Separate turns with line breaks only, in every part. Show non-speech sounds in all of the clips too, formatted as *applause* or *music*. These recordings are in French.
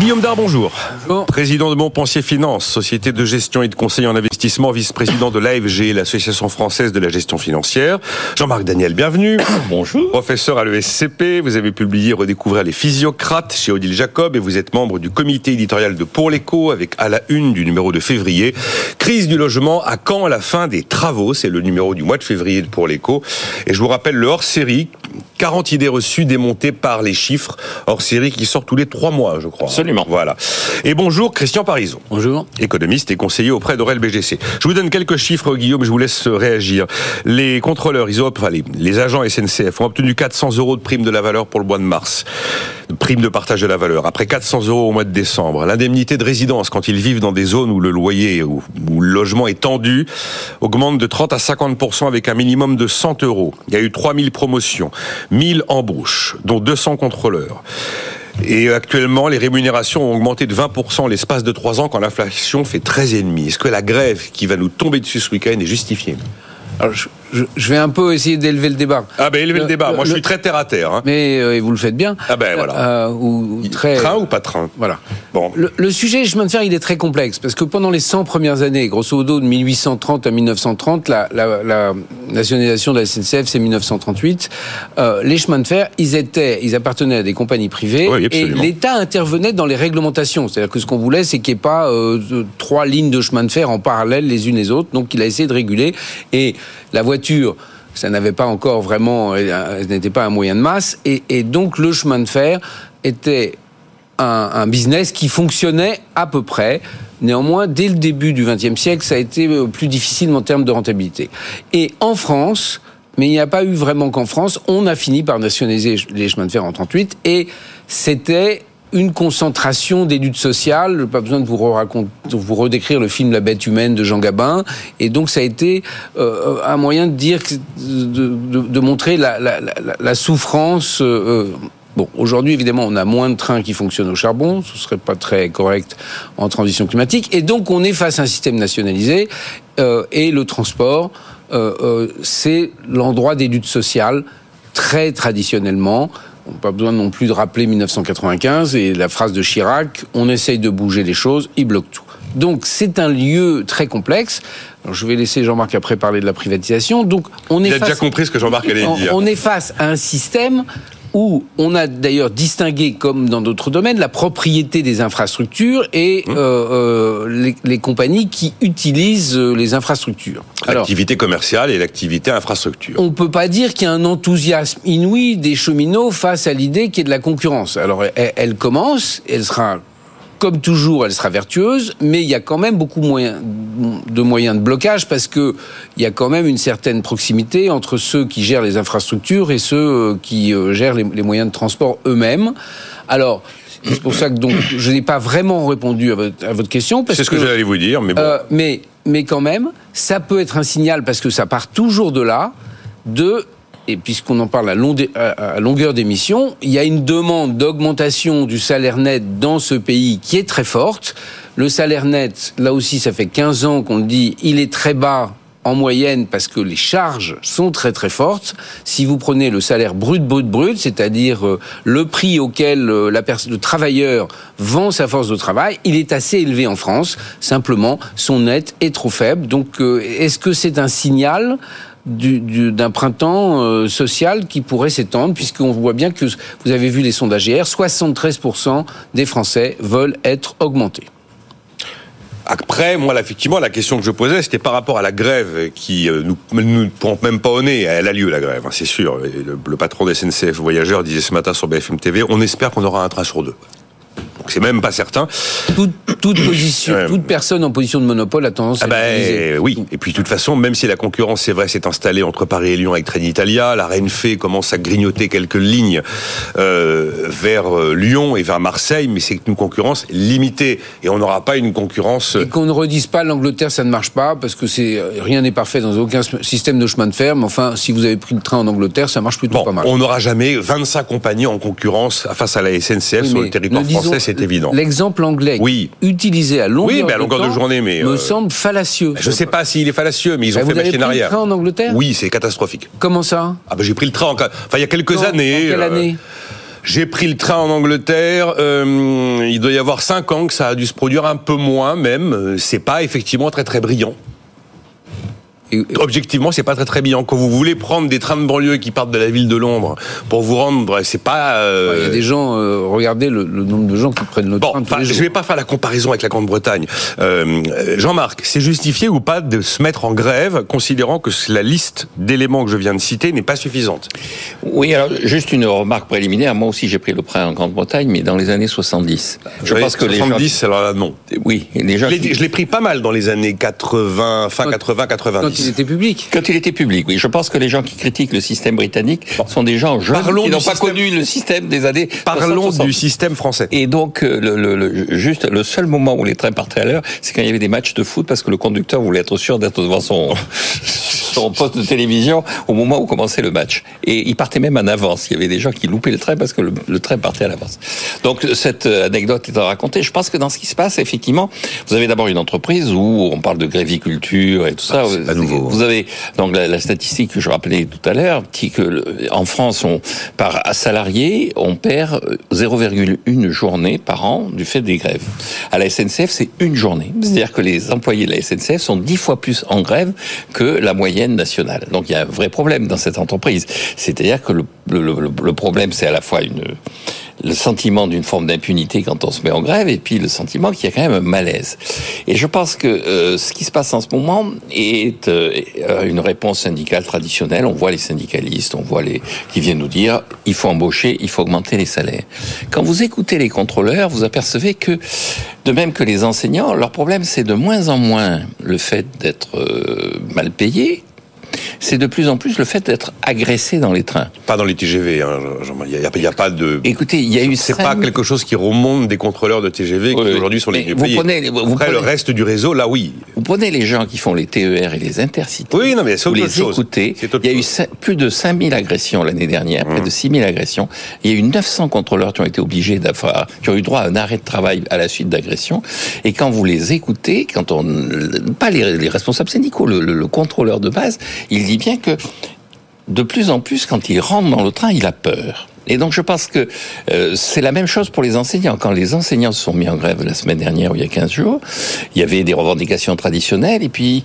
Guillaume Dard, bonjour. bonjour. Président de Montpensier Finance, société de gestion et de conseil en investissement, vice-président de l'AFG, l'Association française de la gestion financière. Jean-Marc Daniel, bienvenue. *coughs*
Bonjour.
Professeur à l'ESCP, vous avez publié Redécouvrir les physiocrates chez Odile Jacob et vous êtes membre du comité éditorial de Pour l'écho avec à la une du numéro de février. Crise du logement, à quand la fin des travaux? C'est le numéro du mois de février de Pour l'écho. Et je vous rappelle le hors-série 40 idées reçues démontées par les chiffres hors série qui sort tous les trois mois, je crois.
Absolument.
Voilà. Et bonjour, Christian Parison.
Bonjour.
Économiste et conseiller auprès d'Aurel BGC. Je vous donne quelques chiffres, Guillaume, je vous laisse réagir. Les contrôleurs, ils ont, enfin, les, les agents SNCF ont obtenu 400 euros de prime de la valeur pour le mois de mars. Prime de partage de la valeur. Après 400 euros au mois de décembre. L'indemnité de résidence, quand ils vivent dans des zones où le loyer ou le logement est tendu, augmente de 30 à 50% avec un minimum de 100 euros. Il y a eu 3000 promotions. 1000 embauches, dont 200 contrôleurs. Et actuellement, les rémunérations ont augmenté de 20% l'espace de 3 ans quand l'inflation fait 13,5. Est-ce que la grève qui va nous tomber dessus ce week-end est justifiée?
Je, vais un peu essayer d'élever le débat.
Ah ben élever le, débat. Moi, je suis très terre à terre. Hein.
Mais euh, vous le faites bien.
Ah ben voilà.
Euh, ou, très...
Train ou pas train?
Voilà. Bon. Le, le, sujet chemin de fer, il est très complexe parce que pendant les 100 premières années, grosso modo de 1830 à 1930, la, la, la nationalisation de la SNCF, c'est 1938. Euh, les chemins de fer, ils étaient, ils appartenaient à des compagnies privées
oui,
et l'État intervenait dans les réglementations. C'est-à-dire que ce qu'on voulait, c'est qu'il n'y ait pas euh, trois lignes de chemin de fer en parallèle les unes les autres. Donc, il a essayé de réguler et la voiture ça n'avait pas encore vraiment, euh, n'était pas un moyen de masse, et, donc le chemin de fer était un, un, business qui fonctionnait à peu près. Néanmoins, dès le début du XXe siècle, ça a été euh, plus difficile en termes de rentabilité. Et en France, mais il n'y a pas eu vraiment qu'en France, on a fini par nationaliser les chemins de fer en 38, et c'était une concentration des luttes sociales. Pas besoin de vous, raconter, de vous redécrire le film La bête humaine de Jean Gabin. Et donc ça a été euh, un moyen de dire, de, montrer la, souffrance. Euh, Bon, aujourd'hui, évidemment, on a moins de trains qui fonctionnent au charbon, ce serait pas très correct en transition climatique, et donc on est face à un système nationalisé, euh, et le transport, euh, euh, c'est l'endroit des luttes sociales, très traditionnellement. On n'a pas besoin non plus de rappeler 1995 et la phrase de Chirac, on essaye de bouger les choses, il bloque tout. Donc c'est un lieu très complexe. Alors, je vais laisser Jean-Marc après parler de la privatisation. Donc on est
Il a
face,
déjà compris ce que Jean-Marc allait dire.
On est face à un système où on a d'ailleurs distingué, comme dans d'autres domaines, la propriété des infrastructures et mmh. euh, euh, les, les, compagnies qui utilisent les infrastructures.
L'activité commerciale et l'activité infrastructure.
On peut pas dire qu'il y a un enthousiasme inouï des cheminots face à l'idée qu'il y ait de la concurrence. Alors elle, elle commence, elle sera comme toujours, elle sera vertueuse, mais il y a quand même beaucoup moyen, de moyens de blocage parce que il y a quand même une certaine proximité entre ceux qui gèrent les infrastructures et ceux qui gèrent les, les moyens de transport eux-mêmes. Alors, c'est pour ça que donc *coughs* je n'ai pas vraiment répondu à votre, à votre question.
C'est ce que, que j'allais vous dire, mais bon.
Euh, mais, mais quand même, ça peut être un signal parce que ça part toujours de là, de et puisqu'on en parle à, long à longueur d'émission, il y a une demande d'augmentation du salaire net dans ce pays qui est très forte. Le salaire net, là aussi, ça fait 15 ans qu'on le dit, il est très bas en moyenne parce que les charges sont très très fortes. Si vous prenez le salaire brut brut brut, c'est-à-dire euh, le prix auquel euh, la le travailleur vend sa force de travail, il est assez élevé en France. Simplement, son net est trop faible. Donc, euh, est-ce que c'est un signal d'un printemps euh, social qui pourrait s'étendre, puisqu'on voit bien que vous avez vu les sondages hier, 73% des Français veulent être augmentés.
Après, moi, effectivement, la question que je posais, c'était par rapport à la grève qui euh, nous ne pompe même pas au nez. Elle a lieu, la grève, hein, c'est sûr. Le, le, patron des SNCF Voyageurs disait ce matin sur BFM TV, on espère qu'on aura un train sur deux. Donc c'est même pas certain.
Toute *coughs* position, toute personne en position de monopole a tendance
ah
à
ben,
utiliser.
Oui, et puis de toute façon, même si la concurrence, c'est vrai, s'est installée entre Paris et Lyon avec Trenitalia, la Renfe commence à grignoter quelques lignes euh, vers Lyon et vers Marseille, mais c'est une concurrence limitée. Et on n'aura pas une concurrence...
Et qu'on ne redise pas l'Angleterre, ça ne marche pas, parce que c'est rien n'est parfait dans aucun système de chemin de fer, mais enfin, si vous avez pris le train en Angleterre, ça marche plutôt
bon,
pas mal.
On n'aura jamais 25 compagnies en concurrence face à la SNCF oui, sur le territoire français, c'est évident.
L'exemple anglais
oui.
Utilisé à longueur,
oui, mais à longueur
de,
de, journée, mais
me
euh,
semble fallacieux.
Je ne sais pas s'il est fallacieux, mais ils ont
vous
fait machine
pris
arrière.
Le train en Angleterre
Oui, c'est catastrophique.
Comment ça?
Ah ben j'ai pris le train en... enfin il y a quelques
Quand,
années.
En quelle
euh,
année?
J'ai pris le train en Angleterre. Euh, il doit y avoir cinq ans que ça a dû se produire un peu moins même. C'est pas effectivement très très brillant. Objectivement, c'est pas très très bien. Quand vous voulez prendre des trains de banlieue qui partent de la ville de Londres pour vous rendre, c'est pas.
Euh, il y a des gens. Euh, regardez le, nombre de gens qui prennent le train.
Tous je vais pas faire la comparaison avec la Grande-Bretagne. Euh, Jean-Marc, c'est justifié ou pas de se mettre en grève, considérant que la liste d'éléments que je viens de citer n'est pas suffisante?
Oui, alors juste une remarque préliminaire. Moi aussi, j'ai pris le train en Grande-Bretagne, mais dans les années 70.
Je pense que 70, les alors là, non.
Oui,
les gens. Je l'ai pris pas mal dans les années 80, fin 80, 90
il était public.
Quand il était public, oui. Je pense que les gens qui critiquent le système britannique sont des gens jeunes qui n'ont pas connu le système des années.
Parlons du système français.
Et donc, euh, le, le, juste le seul moment où les trains partaient à l'heure, c'est quand il y avait des matchs de foot parce que le conducteur voulait être sûr d'être devant son *laughs* son poste de télévision au moment où commençait le match. Et il partait même en avance. Il y avait des gens qui loupaient le train parce que le, train partait à l'avance. Donc cette euh, anecdote est à raconter. Je pense que dans ce qui se passe, effectivement, vous avez d'abord une entreprise où on parle de gréviculture et tout ça.
Ah, à nouveau.
Vous avez donc la, statistique que je rappelais tout à l'heure, qui que en France, on, par salarié, on perd 0,1 euh, journée par an du fait des grèves. À la SNCF, c'est une journée. C'est-à-dire que les employés de la SNCF sont dix fois plus en grève que la moyenne nationale. Donc il y a un vrai problème dans cette entreprise. C'est-à-dire que le, problème, c'est à la fois le sentiment d'une forme d'impunité quand on se met en grève, et puis le sentiment qu'il y a quand même un malaise. Et je pense que euh, ce qui se passe en ce moment est euh, une réponse syndicale traditionnelle. On voit les syndicalistes, on voit les qui viennent nous dire il faut embaucher, il faut augmenter les salaires. Quand vous écoutez les contrôleurs, vous apercevez que de même que les enseignants, leur problème c'est de moins en moins le fait d'être euh, mal payé, c'est de plus en plus le fait d'être agressé dans les trains.
Pas dans les TGV, hein, il n'y a, pas de.
Écoutez, il y a eu.
C'est pas quelque chose qui remonte des contrôleurs de TGV qui aujourd'hui sont les mieux
vous Prenez, vous
Après, le reste du réseau, là, oui.
Vous prenez les gens qui font les TER et les intercités.
Oui, non, mais c'est
autre
vous
les écoutez. Il y a eu plus de 5000 agressions l'année dernière, près mmh. de 6000 agressions. Il y a eu 900 contrôleurs qui ont été obligés d'avoir, qui ont eu droit à un arrêt de travail à la suite d'agressions. Et quand vous les écoutez, quand on, pas les, responsables syndicaux, le, le contrôleur de base, il dit bien que de plus en plus, quand il rentre dans le train, il a peur. Et donc je pense que euh, c'est la même chose pour les enseignants. Quand les enseignants se sont mis en grève la semaine dernière il y a 15 jours, il y avait des revendications traditionnelles et puis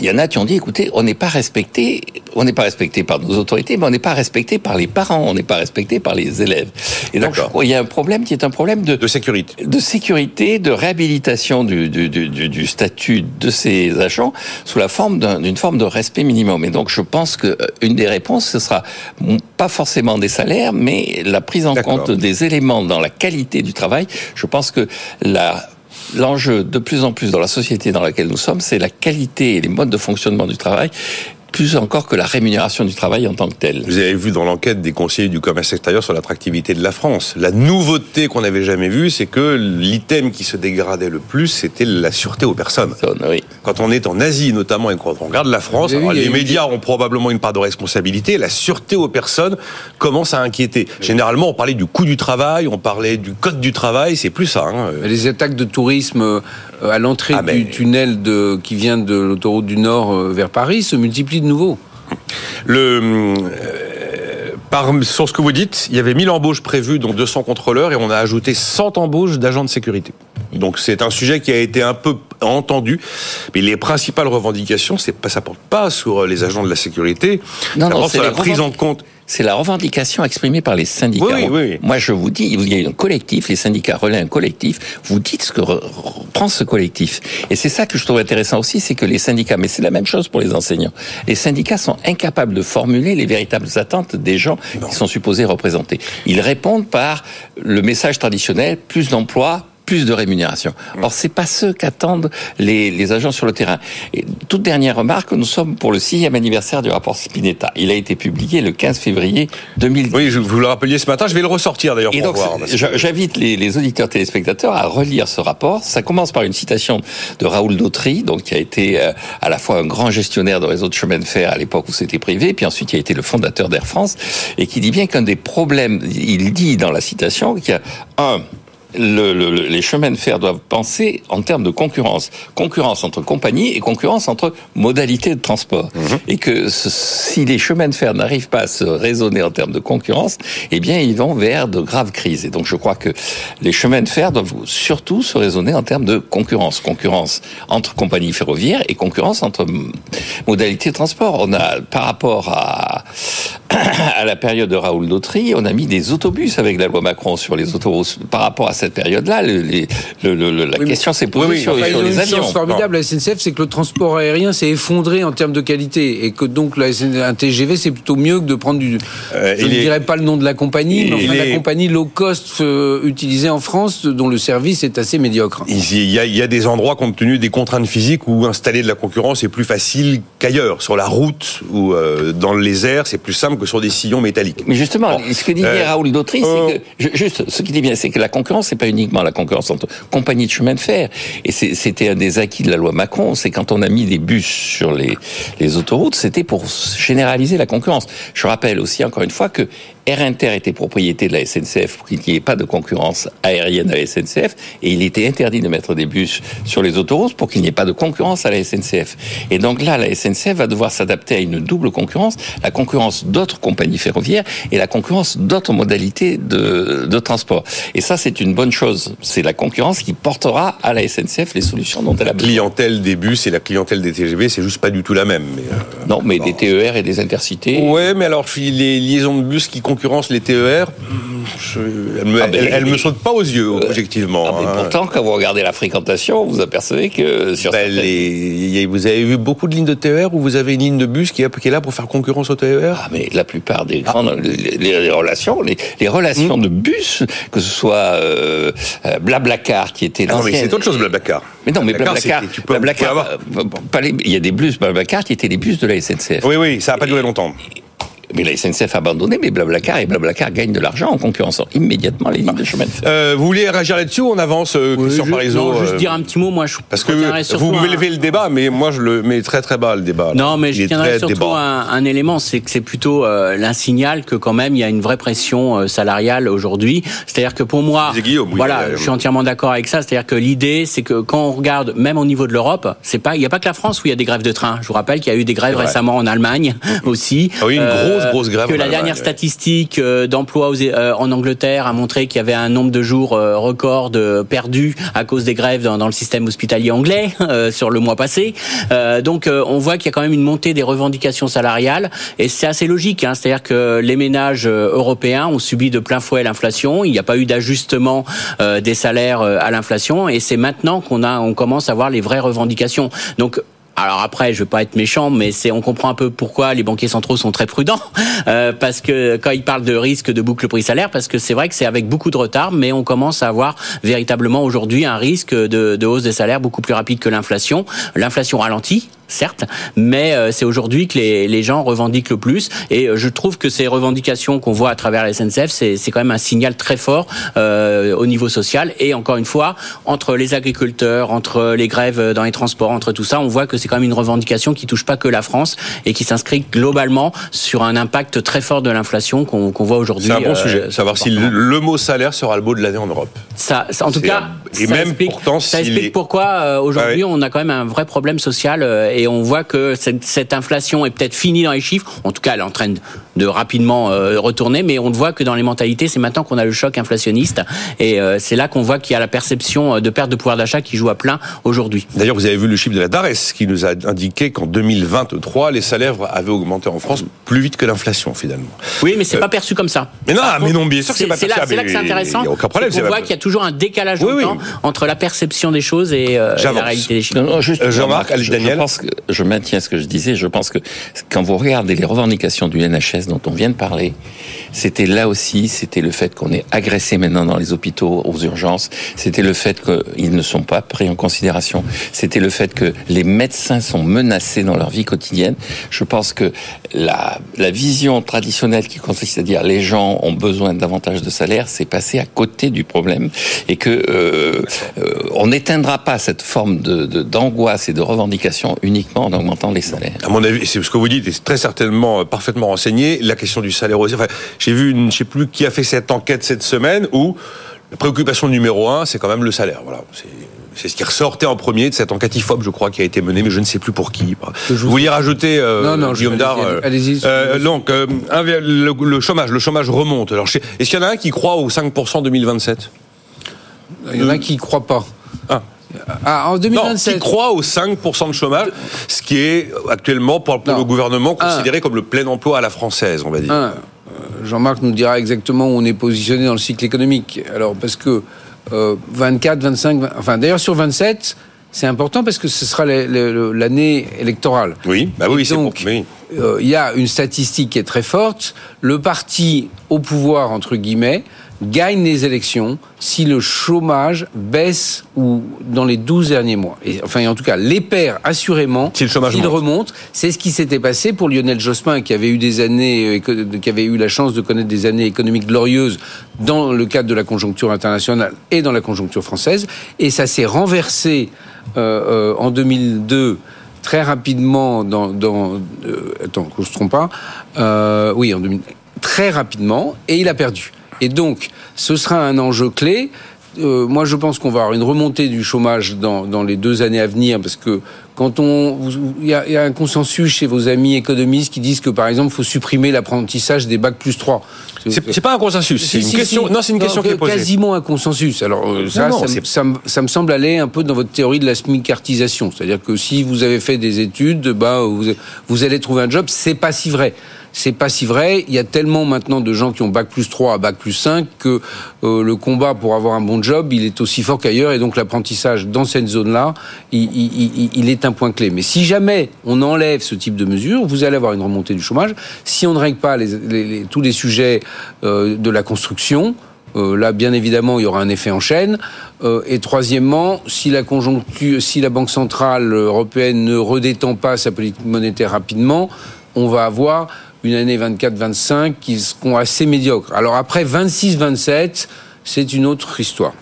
il y en a qui ont dit, écoutez, on n'est pas respecté, on n'est pas respecté par nos autorités, mais on n'est pas respecté par les parents, on n'est pas respecté par les élèves. Et donc, il y a un problème qui est un problème de,
de sécurité,
de sécurité, de réhabilitation du, du, du, du statut de ces agents sous la forme d'une forme de respect minimum. Et donc, je pense que euh, une des réponses, ce sera pas forcément des salaires, mais la prise en compte des éléments dans la qualité du travail. Je pense que la l'enjeu de plus en plus dans la société dans laquelle nous sommes, c'est la qualité et les modes de fonctionnement du travail plus encore que la rémunération du travail en tant que telle.
Vous avez vu dans l'enquête des conseillers du commerce extérieur sur l'attractivité de la France. La nouveauté qu'on n'avait jamais vue, c'est que l'item qui se dégradait le plus, c'était la sûreté aux personnes.
Oui.
Quand on est en Asie notamment et quand on regarde la France, les médias ont probablement une part de responsabilité, la sûreté aux personnes commence à inquiéter. Généralement, on parlait du coût du travail, on parlait du code du travail, c'est plus ça. Hein.
Les attaques de tourisme euh, à l'entrée ah, du tunnel de, qui vient de l'autoroute du Nord euh, vers Paris se multiplient de nouveau.
Le, euh, par, sur ce que vous dites, il y avait 1000 embauches prévues, dont 200 contrôleurs, et on a ajouté 100 embauches d'agents de sécurité. Donc c'est un sujet qui a été un peu entendu, mais les principales revendications, c'est pas, ça porte pas sur les agents de la sécurité,
non, non, c'est la prise en compte. c'est la revendication exprimée par les syndicats.
Oui, oui,
Moi, je vous dis, il y a un collectif, les syndicats relaient un collectif, vous dites ce que prend ce collectif. Et c'est ça que je trouve intéressant aussi, c'est que les syndicats, mais c'est la même chose pour les enseignants, les syndicats sont incapables de formuler les véritables attentes des gens qui sont supposés représenter. Ils répondent par le message traditionnel, plus d'emplois, plus de rémunération. Or, c'est pas ce qu'attendent les, les, agents sur le terrain. Et toute dernière remarque, nous sommes pour le sixième anniversaire du rapport Spinetta. Il a été publié le 15 février 2010.
Oui, je vous le rappeliez ce matin, je vais le ressortir d'ailleurs pour
donc,
voir.
J'invite les, les, auditeurs téléspectateurs à relire ce rapport. Ça commence par une citation de Raoul Dautry, donc qui a été euh, à la fois un grand gestionnaire de réseau de chemin de fer à l'époque où c'était privé, puis ensuite il a été le fondateur d'Air France, et qui dit bien qu'un des problèmes, il dit dans la citation qu'il y a un les chemins de fer doivent penser en termes de concurrence. Concurrence entre compagnies et concurrence entre modalités de transport. Mhm. Et que si les chemins de fer n'arrivent pas à se raisonner en termes de concurrence, eh bien, ils vont vers de graves crises. Et donc, je crois que les chemins de fer doivent surtout se raisonner en termes de concurrence. Concurrence entre compagnies ferroviaires et concurrence entre modalités de transport. On a, par rapport à, *coughs* à la période de Raoul Dautry, on a mis des autobus avec la loi Macron sur les autoroutes. Par rapport à cette période-là, la question s'est posée sur,
enfin,
les avions.
Ce formidable à la SNCF, c'est que le transport aérien s'est effondré en termes de qualité et que donc la un TGV, c'est plutôt mieux que de prendre du. Euh, je ne dirais pas le nom de la compagnie, mais la compagnie low cost euh, utilisée en France, dont le service est assez médiocre.
Il y, a, il y a des endroits, compte tenu des contraintes physiques, où installer de la concurrence est plus facile qu'ailleurs. Sur la route ou euh, dans les airs, c'est plus simple que sur des sillons métalliques.
Mais justement, ce que dit bien Raoul Dautry, c'est que juste ce qu'il dit bien, c'est que la concurrence, c'est pas uniquement la concurrence entre compagnies de chemin de fer. Et c'était un des acquis de la loi Macron, c'est quand on a mis des bus sur les, les autoroutes, c'était pour généraliser la concurrence. Je rappelle aussi encore une fois que Air Inter était propriété de la SNCF pour qu'il n'y ait pas de concurrence aérienne à la SNCF et il était interdit de mettre des bus sur les autoroutes pour qu'il n'y ait pas de concurrence à la SNCF. Et donc là, la SNCF va devoir s'adapter à une double concurrence, la concurrence d'autres compagnies ferroviaires et la concurrence d'autres modalités de, de transport. Et ça, c'est une bonne chose. C'est la concurrence qui portera à la SNCF les solutions dont elle a
besoin. La clientèle des bus et la clientèle des TGV, c'est juste pas du tout la même. Mais
euh, non, mais des TER et des intercités.
Ouais, mais alors les liaisons de bus qui concurrence les TER, elle, me, ah ben, me saute pas aux yeux, euh, objectivement.
Ah, hein. Pourtant, quand vous regardez la fréquentation, vous apercevez que sur
ben, Vous avez vu beaucoup de lignes de TER où vous avez une ligne de bus qui est, là pour faire concurrence au TER
Ah, mais la plupart des grandes... Les, relations, les, relations hmm. de bus, que ce soit euh, euh, Blablacar, qui était
ah Non, mais c'est autre chose, Blablacar.
Mais non, mais Blablacar, Blablacar, il y a des bus Blablacar qui étaient des bus de la SNCF.
Oui, oui, ça n'a pas duré longtemps.
Mais la SNCF a abandonné, mais Blablacar et Blablacar gagnent de l'argent en concurrençant immédiatement les lignes de chemin de fer.
Euh, vous voulez réagir là-dessus ou on avance, euh, Christian Parizeau
Non, juste euh, dire un petit mot. Moi, je
Parce que vous m'élevez le débat, mais moi, je le mets très très bas, le débat.
Non, mais je tiendrai surtout un, un, élément, c'est que c'est plutôt euh, l'insignal que quand même, il y a une vraie pression euh, salariale aujourd'hui. C'est-à-dire que pour moi, voilà, je suis entièrement d'accord avec ça. C'est-à-dire que l'idée, c'est que quand on regarde, même au niveau de l'Europe, c'est pas, il n'y a pas que la France où il y a des grèves de train. Je vous rappelle qu'il y a eu des grèves récemment en Allemagne *laughs* aussi.
Ah oui, une grosse, grosse grève
dernière statistique euh, d'emploi euh, en Angleterre a montré qu'il y avait un nombre de jours euh, record perdus à cause des grèves dans, le système hospitalier anglais *laughs* sur le mois passé. donc on voit qu'il y a quand même une montée des revendications salariales et c'est assez logique. Hein, C'est-à-dire que les ménages européens ont subi de plein fouet l'inflation. Il n'y a pas eu d'ajustement des salaires à l'inflation et c'est maintenant qu'on a on commence à voir les vraies revendications. Donc alors après, je veux pas être méchant, mais c'est on comprend un peu pourquoi les banquiers centraux sont très prudents, *laughs* euh, parce que quand ils parlent de risque de boucle prix-salaire, parce que c'est vrai que c'est avec beaucoup de retard, mais on commence à avoir véritablement aujourd'hui un risque de, de hausse des salaires beaucoup plus rapide que l'inflation. L'inflation ralentit, certes, mais euh, c'est aujourd'hui que les, les, gens revendiquent le plus. Et euh, je trouve que ces revendications qu'on voit à travers la SNCF, c'est quand même un signal très fort euh, au niveau social. Et encore une fois, entre les agriculteurs, entre les grèves dans les transports, entre tout ça, on voit que c'est quand même une revendication qui touche pas que la France et qui s'inscrit globalement sur un impact très fort de l'inflation qu'on voit aujourd'hui.
C'est un bon sujet. Savoir si le, mot salaire sera le mot de l'année en Europe.
Ça, en tout cas,
et
ça
même
explique,
pourtant,
ça explique pourquoi aujourd'hui on a quand même un vrai problème social et on voit que cette, inflation est peut-être finie dans les chiffres. En tout cas, elle est en train de, rapidement euh, retourner, mais on voit que dans les mentalités, c'est maintenant qu'on a le choc inflationniste, et euh, c'est là qu'on voit qu'il y a la perception euh, de perte de pouvoir d'achat qui joue à plein aujourd'hui.
D'ailleurs, vous avez vu le chiffre de la DARES qui nous a indiqué qu'en 2023, les salaires avaient augmenté en France plus vite que l'inflation finalement.
Oui, mais c'est pas perçu comme ça.
Mais non, mais non, bien sûr que c'est pas
perçu. C'est là, que c'est intéressant. Il aucun problème. On voit qu'il y a toujours un décalage entre la perception des choses et la réalité des chiffres.
Jean-Marc, Daniel.
Je pense que je maintiens ce que je disais. Je pense que quand vous regardez les revendications du NHS dont on vient de parler, c'était là aussi, c'était le fait qu'on est agressé maintenant dans les hôpitaux aux urgences. C'était le fait qu'ils ne sont pas pris en considération. C'était le fait que les médecins sont menacés dans leur vie quotidienne. Je pense que la, vision traditionnelle qui consiste à dire les gens ont besoin davantage de salaire, c'est passé à côté du problème et que euh, euh, on n'éteindra pas cette forme de d'angoisse et de revendication uniquement en augmentant les salaires.
À mon avis, c'est ce que vous dites, est très certainement euh, parfaitement renseigné. La question du salaire aussi. Enfin, j'ai vu, une, je sais plus qui a fait cette enquête cette semaine où la préoccupation numéro un, c'est quand même le salaire. Voilà, c'est ce qui ressortait en premier de cette enquête IFOP, je crois, qui a été menée, mais je ne sais plus pour qui. Vous vouliez rajouter, euh, non, non, Guillaume Dard
Allez-y. Euh,
donc, euh, le, chômage, le chômage remonte. Alors, est-ce qu'il y en a un qui croit au 5% 2027
Il y en a qui ne croient pas. Ah. En 2027.
Non, qui croit au 5% de chômage, ce qui est actuellement pour, le gouvernement considéré comme le plein emploi à la française, on va dire.
Jean-Marc nous dira exactement où on est positionné dans le cycle économique. Alors, parce que 24, 25, enfin d'ailleurs sur 27, c'est important parce que ce sera l'année électorale.
Oui, bah oui, c'est donc
euh, il y a une statistique qui est très forte. Le parti au pouvoir entre guillemets gagne les élections si le chômage baisse ou dans les 12 derniers mois. Et, enfin, en tout cas, les perd assurément
si le chômage
remonte. C'est ce qui s'était passé pour Lionel Jospin, qui avait eu des années, euh, qui avait eu la chance de connaître des années économiques glorieuses dans le cadre de la conjoncture internationale et dans la conjoncture française. Et ça s'est renversé euh, euh, en 2002 très rapidement dans, dans euh, attends que je ne trompe pas euh, oui en 2000, très rapidement et il a perdu et donc, ce sera un enjeu clé. Euh, moi, je pense qu'on va avoir une remontée du chômage dans, dans, les deux années à venir, parce que quand on, il y, a, un consensus chez vos amis économistes qui disent que, par exemple, il faut supprimer l'apprentissage des bacs plus 3.
C'est pas un consensus, c'est une question. non, c'est une question qui est posée.
Quasiment un consensus. Alors euh, ça, ça, ça, me semble aller un peu dans votre théorie de la smicartisation, c'est-à-dire que si vous avez fait des études, bah vous, vous allez trouver un job. C'est pas si vrai c'est pas si vrai. Il y a tellement maintenant de gens qui ont bac plus 3 à bac plus 5 que euh, le combat pour avoir un bon job, il est aussi fort qu'ailleurs. Et donc l'apprentissage dans cette zone-là, il, est un point clé. Mais si jamais on enlève ce type de mesures, vous allez avoir une remontée du chômage. Si on ne règle pas tous les sujets de la construction, euh, là, bien évidemment, il y aura un effet en chaîne. et troisièmement, si la conjoncture, si la Banque centrale européenne ne redétend pas sa politique monétaire rapidement, on va avoir une année 24-25 qui seront assez médiocres. Alors après 26-27, c'est une autre histoire.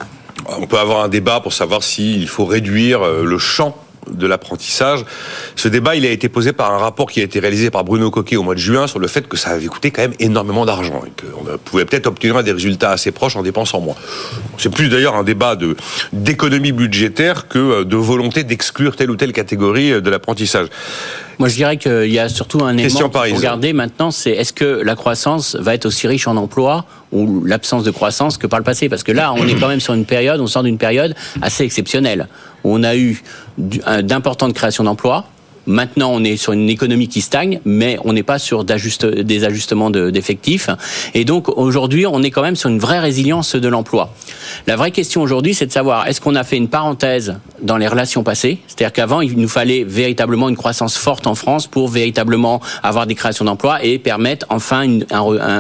On peut avoir un débat pour savoir s'il faut réduire euh, le champ de l'apprentissage. Ce débat, il a été posé par un rapport qui a été réalisé par Bruno Coquet au mois de juin sur le fait que ça avait coûté quand même énormément d'argent et qu'on pouvait peut-être obtenir des résultats assez proches en dépensant moins. C'est plus d'ailleurs un débat d'économie budgétaire que euh, de volonté d'exclure telle ou telle catégorie euh, de l'apprentissage.
Moi, je dirais qu'il y a surtout un élément faut regarder maintenant, c'est est-ce que la croissance va être aussi riche en emplois ou l'absence de croissance que par le passé? Parce que là, on est quand même sur une période, on sort d'une période assez exceptionnelle, où on a eu d'importantes créations d'emplois, Maintenant, on est sur une économie qui stagne, mais on n'est pas sur des ajustements d'effectifs. et donc, aujourd'hui, on est quand même sur une vraie résilience de l'emploi. La vraie question aujourd'hui, c'est de savoir, est-ce qu'on a fait une parenthèse dans les relations passées? C'est-à-dire qu'avant, il nous fallait véritablement une croissance forte en France pour véritablement avoir des créations d'emplois et permettre enfin une,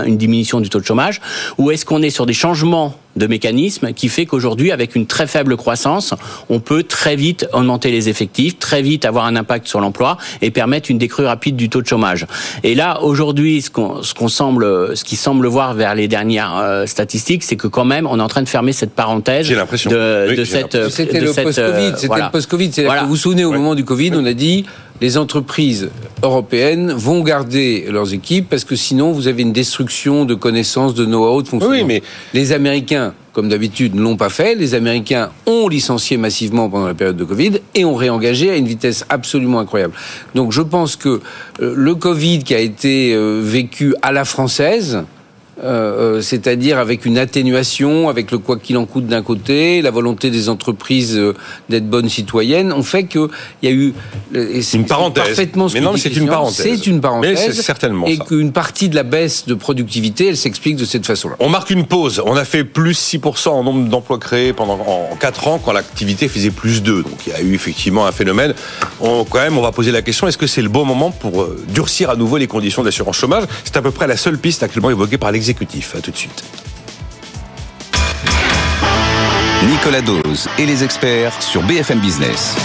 une diminution du taux de chômage? Ou est-ce qu'on est sur des changements de mécanismes qui fait qu'aujourd'hui, avec une très faible croissance, on peut très vite augmenter les effectifs, très vite avoir un impact sur l'emploi et permettre une décrue rapide du taux de chômage. Et là, aujourd'hui, ce qu'on ce qu'on semble, ce qui semble voir vers les dernières euh, statistiques, c'est que quand même, on est en train de fermer cette parenthèse de, de cette.
C'était le post-Covid. C'était le post-Covid. Vous vous souvenez, au moment du Covid, on a dit les entreprises européennes vont garder leurs équipes parce que sinon vous avez une destruction de connaissances, de know-how, de fonctionnement.
Oui, mais
les Américains, comme d'habitude, ne l'ont pas fait. Les Américains ont licencié massivement pendant la période de Covid et ont réengagé à une vitesse absolument incroyable. Donc je pense que euh, le Covid qui a été euh, vécu à la française, euh, euh, c'est-à-dire avec une atténuation, avec le quoi qu'il en coûte d'un côté, la volonté des entreprises euh, d'être bonnes citoyennes, ont fait qu'il y a eu
une parenthèse.
Parfaitement
mais non, c'est une parenthèse.
C'est une parenthèse.
certainement
et qu'une partie de la baisse de productivité, elle s'explique de cette façon-là.
On marque une pause. On a fait plus 6% en nombre d'emplois créés pendant en 4 ans quand l'activité faisait plus 2. Donc il y a eu effectivement un phénomène. On, quand même, on va poser la question est-ce que c'est le bon moment pour durcir à nouveau les conditions d'assurance chômage? C'est à peu près la seule piste actuellement évoquée par l'exécutif exécutif. À tout de suite.
Nicolas Dose et les experts sur BFM Business.